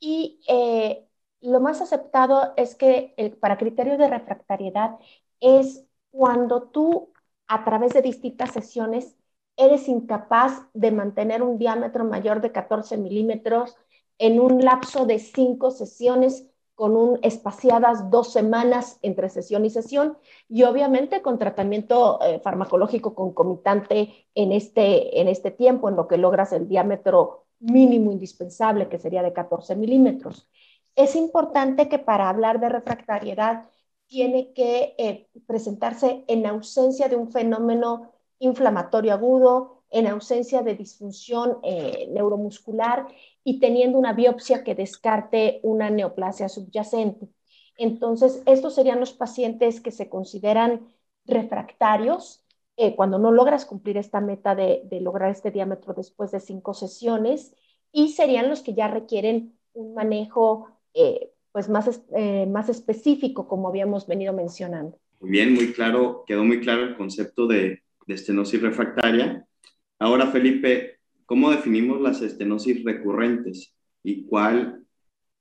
Y eh, lo más aceptado es que para criterio de refractariedad es cuando tú a través de distintas sesiones eres incapaz de mantener un diámetro mayor de 14 milímetros en un lapso de cinco sesiones con un espaciadas dos semanas entre sesión y sesión y obviamente con tratamiento eh, farmacológico concomitante en este, en este tiempo, en lo que logras el diámetro mínimo indispensable, que sería de 14 milímetros. Es importante que para hablar de refractariedad tiene que eh, presentarse en ausencia de un fenómeno inflamatorio agudo, en ausencia de disfunción eh, neuromuscular y teniendo una biopsia que descarte una neoplasia subyacente. Entonces, estos serían los pacientes que se consideran refractarios eh, cuando no logras cumplir esta meta de, lograr este diámetro después de cinco sesiones y serían los que ya requieren un manejo eh, pues más, más específico, como habíamos venido mencionando. Muy bien, muy claro, quedó muy claro el concepto de, de estenosis refractaria. Ahora, Felipe, ¿cómo definimos las estenosis recurrentes y cuál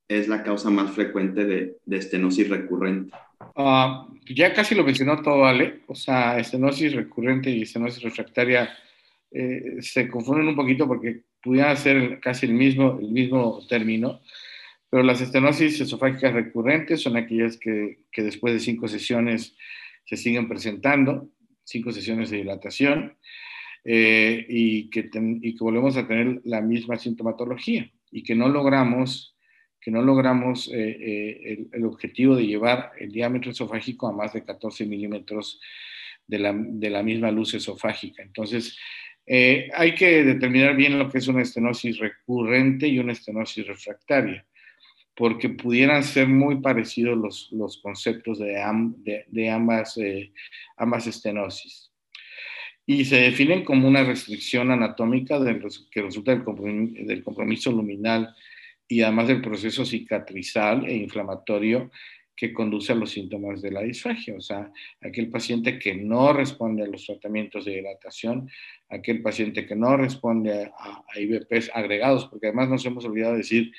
es la causa más frecuente de, estenosis recurrente? Ah, ya casi lo mencionó todo, ¿vale? O sea, estenosis recurrente y estenosis refractaria eh, se confunden un poquito porque pudieran ser casi el mismo, el mismo término, pero las estenosis esofágicas recurrentes son aquellas que, que después de cinco sesiones se siguen presentando cinco sesiones de dilatación eh, y, que y que volvemos a tener la misma sintomatología y que no logramos que no logramos eh, eh, el, objetivo de llevar el diámetro esofágico a más de 14 milímetros de la, de la, misma luz esofágica. Entonces, hay que determinar bien lo que es una estenosis recurrente y una estenosis refractaria, porque pudieran ser muy parecidos los, los conceptos de, de, ambas, ambas estenosis. Y se definen como una restricción anatómica que resulta del compromiso, del compromiso luminal y además del proceso cicatrizal e inflamatorio que conduce a los síntomas de la disfagia, o sea, aquel paciente que no responde a los tratamientos de hidratación, aquel paciente que no responde a, IBPs agregados, porque además nos hemos olvidado decir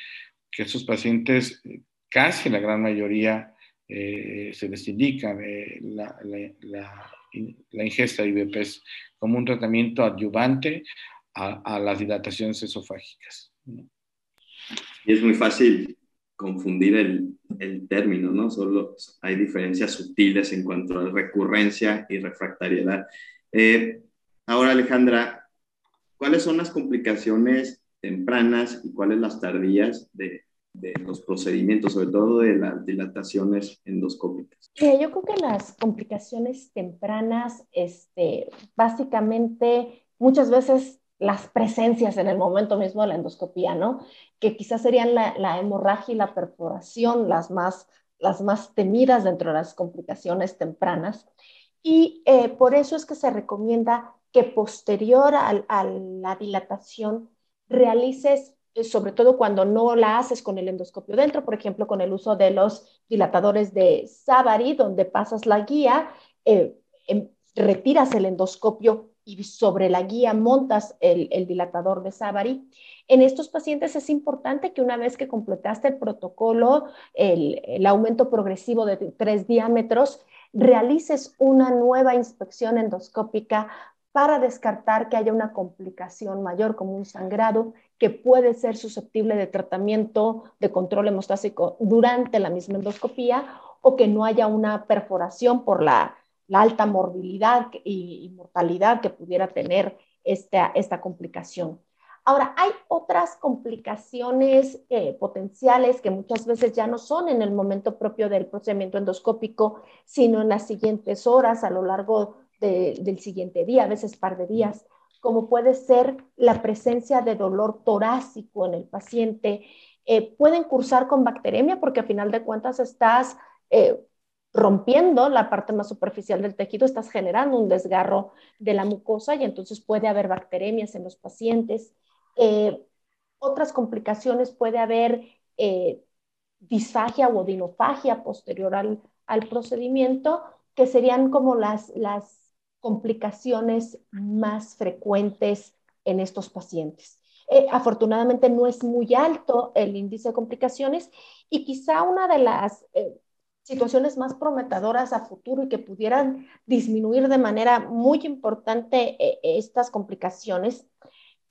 que estos pacientes, casi la gran mayoría, eh, se les indica eh, la, la la ingesta de IBPs como un tratamiento adyuvante a, las dilataciones esofágicas. Y es muy fácil confundir el, el, término, ¿no? Solo hay diferencias sutiles en cuanto a recurrencia y refractariedad. Eh, ahora, Alejandra, ¿cuáles son las complicaciones tempranas y cuáles las tardías de, los procedimientos, sobre todo de las dilataciones endoscópicas? yo creo que las complicaciones tempranas, este, básicamente, muchas veces las presencias en el momento mismo de la endoscopía, ¿no? Que quizás serían la, hemorragia y la perforación las más, las más temidas dentro de las complicaciones tempranas. Y eh, por eso es que se recomienda que posterior a la dilatación realices eh, sobre todo cuando no la haces con el endoscopio dentro, por ejemplo, con el uso de los dilatadores de Savary, donde pasas la guía, eh, em, retiras el endoscopio y sobre la guía montas el, dilatador de Savary. En estos pacientes es importante que una vez que completaste el protocolo, el, el aumento progresivo de tres diámetros, realices una nueva inspección endoscópica para descartar que haya una complicación mayor como un sangrado que puede ser susceptible de tratamiento de control hemostásico durante la misma endoscopía o que no haya una perforación por la, alta morbilidad y, mortalidad que pudiera tener esta, esta complicación. Ahora, hay otras complicaciones eh, potenciales que muchas veces ya no son en el momento propio del procedimiento endoscópico, sino en las siguientes horas a lo largo del siguiente día, a veces par de días, como puede ser la presencia de dolor torácico en el paciente. Eh, pueden cursar con bacteremia porque a final de cuentas estás eh, rompiendo la parte más superficial del tejido, estás generando un desgarro de la mucosa y entonces puede haber bacteremias en los pacientes. Eh, otras complicaciones puede haber disfagia o odinofagia posterior al, al procedimiento, que serían como las, las complicaciones más frecuentes en estos pacientes. Eh, afortunadamente no es muy alto el índice de complicaciones y quizá una de las eh, situaciones más prometedoras a futuro y que pudieran disminuir de manera muy importante eh, estas complicaciones.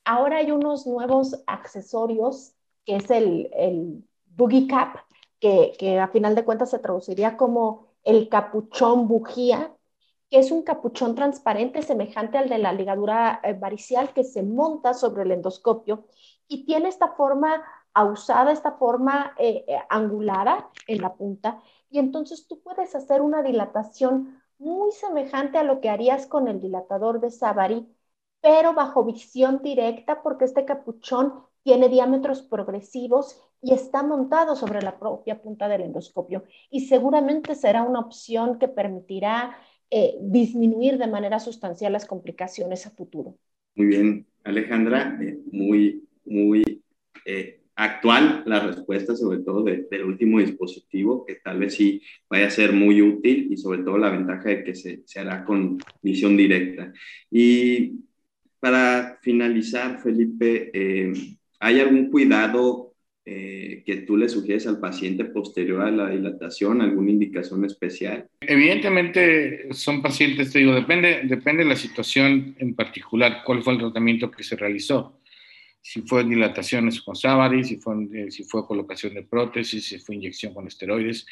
Ahora hay unos nuevos accesorios que es el, el boogie cap, que, que a final de cuentas se traduciría como el capuchón bujía, que es un capuchón transparente semejante al de la ligadura eh, varicial que se monta sobre el endoscopio y tiene esta forma ausada, esta forma eh, eh, angulada en la punta. Y entonces tú puedes hacer una dilatación muy semejante a lo que harías con el dilatador de Savary, pero bajo visión directa porque este capuchón tiene diámetros progresivos y está montado sobre la propia punta del endoscopio. Y seguramente será una opción que permitirá eh, disminuir de manera sustancial las complicaciones a futuro. Muy bien, Alejandra, eh, muy, muy eh, actual la respuesta, sobre todo del último dispositivo, que tal vez sí vaya a ser muy útil y sobre todo la ventaja de que se, se hará con visión directa. Y para finalizar, Felipe, ¿hay algún cuidado eh, que tú le sugieres al paciente posterior a la dilatación, alguna indicación especial? Evidentemente son pacientes, te digo, depende, depende de la situación en particular, cuál fue el tratamiento que se realizó. Si fue dilataciones con Savary, si fue, eh, si colocación de prótesis, si fue inyección con esteroides.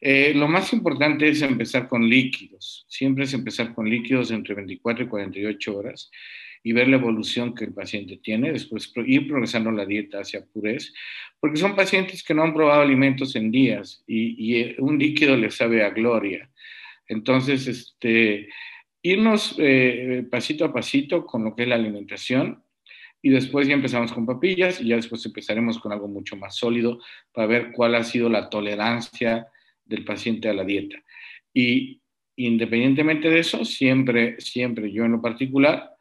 Eh, lo más importante es empezar con líquidos. Siempre es empezar con líquidos entre 24 y 48 horas y ver la evolución que el paciente tiene, después ir progresando la dieta hacia purez, porque son pacientes que no han probado alimentos en días y, eh, un líquido les sabe a gloria. Entonces, este, irnos eh, pasito a pasito con lo que es la alimentación y después ya empezamos con papillas y ya después empezaremos con algo mucho más sólido para ver cuál ha sido la tolerancia del paciente a la dieta. Y independientemente de eso, siempre, siempre yo en lo particular,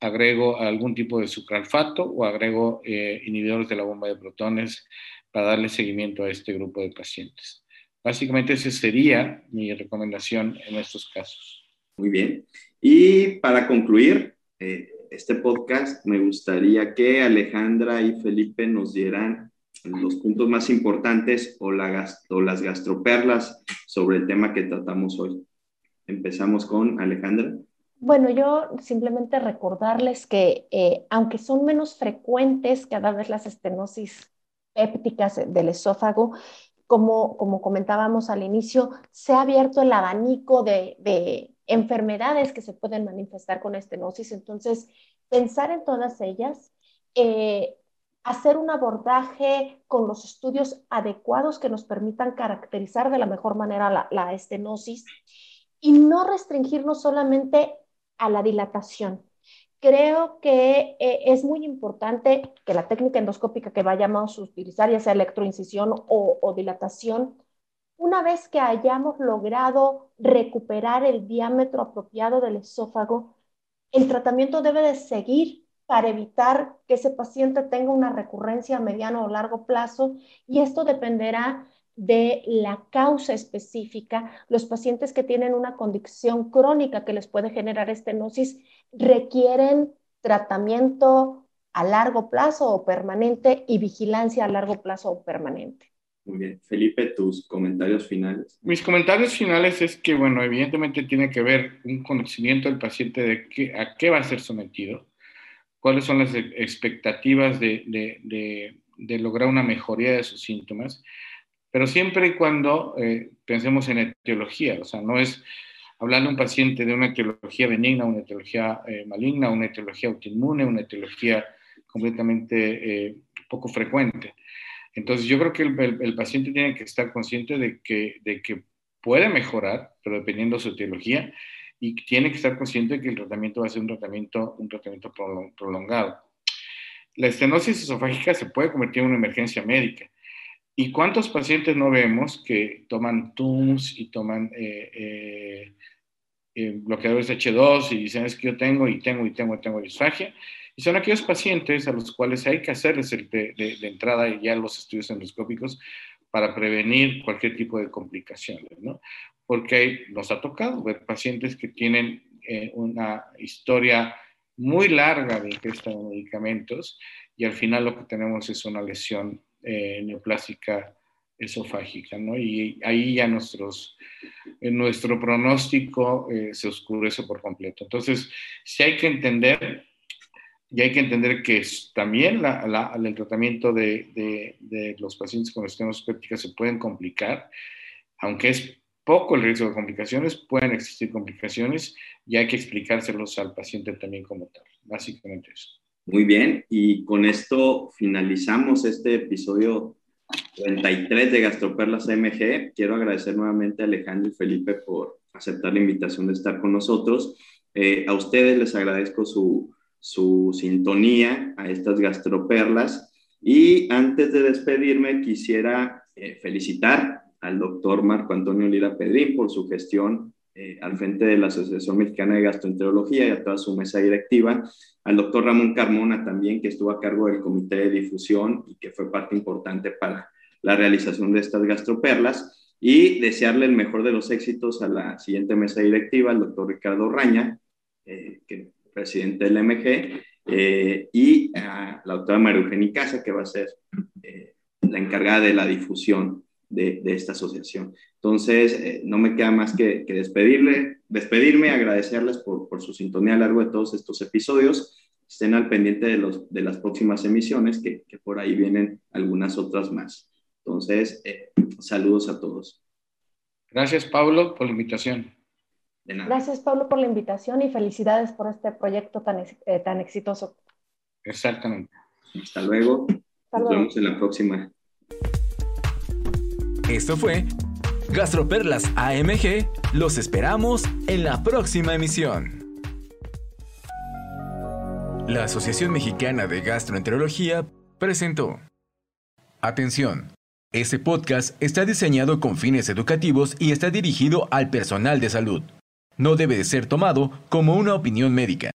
agrego algún tipo de sucralfato o agrego eh, inhibidores de la bomba de protones para darle seguimiento a este grupo de pacientes. Básicamente esa sería mi recomendación en estos casos. Muy bien. Y para concluir eh, este podcast, me gustaría que Alejandra y Felipe nos dieran los puntos más importantes o, o las gastroperlas sobre el tema que tratamos hoy. Empezamos con Alejandra. Bueno, yo simplemente recordarles que eh, aunque son menos frecuentes cada vez las estenosis pépticas del esófago, como, como comentábamos al inicio, se ha abierto el abanico de, de enfermedades que se pueden manifestar con estenosis. Entonces, pensar en todas ellas, eh, hacer un abordaje con los estudios adecuados que nos permitan caracterizar de la mejor manera la, la estenosis y no restringirnos solamente a la dilatación. Creo que eh, es muy importante que la técnica endoscópica que vayamos a utilizar, ya sea electroincisión o, o dilatación, una vez que hayamos logrado recuperar el diámetro apropiado del esófago, el tratamiento debe de seguir para evitar que ese paciente tenga una recurrencia a mediano o largo plazo y esto dependerá de la causa específica. Los pacientes que tienen una condición crónica que les puede generar estenosis requieren tratamiento a largo plazo o permanente y vigilancia a largo plazo o permanente. Muy bien. Felipe, tus comentarios finales. Mis comentarios finales es que, bueno, evidentemente tiene que ver un conocimiento del paciente de qué, a qué va a ser sometido, cuáles son las expectativas de, de, de lograr una mejoría de sus síntomas pero siempre y cuando eh, pensemos en etiología, o sea, no es hablarle a un paciente de una etiología benigna, una etiología eh, maligna, una etiología autoinmune, una etiología completamente eh, poco frecuente. Entonces, yo creo que el, paciente tiene que estar consciente de que, de que puede mejorar, pero dependiendo de su etiología, y tiene que estar consciente de que el tratamiento va a ser un tratamiento, un tratamiento prolongado. La estenosis esofágica se puede convertir en una emergencia médica. ¿Y cuántos pacientes no vemos que toman TUMS y toman eh, eh, eh, bloqueadores H2 y dicen es que yo tengo y tengo y tengo y tengo disfagia? Y son aquellos pacientes a los cuales hay que hacerles el de, de, entrada ya los estudios endoscópicos para prevenir cualquier tipo de complicaciones, ¿no? Porque nos ha tocado ver pacientes que tienen eh, una historia muy larga de ingesta de medicamentos y al final lo que tenemos es una lesión eh, neoplásica esofágica, ¿no? Y ahí ya nuestros, nuestro pronóstico eh, se oscurece por completo. Entonces, sí hay que entender y hay que entender que también el tratamiento de, los pacientes con estenosis péptica se pueden complicar, aunque es poco el riesgo de complicaciones, pueden existir complicaciones y hay que explicárselos al paciente también como tal. Básicamente eso. Muy bien, y con esto finalizamos este episodio 33 de Gastroperlas AMG. Quiero agradecer nuevamente a Alejandro y Felipe por aceptar la invitación de estar con nosotros. Eh, a ustedes les agradezco su, su sintonía a estas gastroperlas. Y antes de despedirme, quisiera eh, felicitar al doctor Marco Antonio Lira Pedrín por su gestión eh, al frente de la Asociación Mexicana de Gastroenterología y a toda su mesa directiva, al doctor Ramón Carmona también, que estuvo a cargo del comité de difusión y que fue parte importante para la realización de estas gastroperlas, y desearle el mejor de los éxitos a la siguiente mesa directiva, al doctor Ricardo Raña, eh, que presidente del MG, eh, y a la doctora María Eugenia Casa, que va a ser eh, la encargada de la difusión de, esta asociación. Entonces, eh, no me queda más que, despedirle, despedirme, agradecerles por, su sintonía a lo largo de todos estos episodios. Estén al pendiente de, los, de las próximas emisiones, que, que por ahí vienen algunas otras más. Entonces, saludos a todos. Gracias, Pablo, por la invitación. Gracias, Pablo, por la invitación y felicidades por este proyecto tan, eh, tan exitoso. Exactamente. Hasta luego. Nos vemos en la próxima. Esto fue Gastroperlas AMG. Los esperamos en la próxima emisión. La Asociación Mexicana de Gastroenterología presentó. Atención. Este podcast está diseñado con fines educativos y está dirigido al personal de salud no debe de ser tomado como una opinión médica.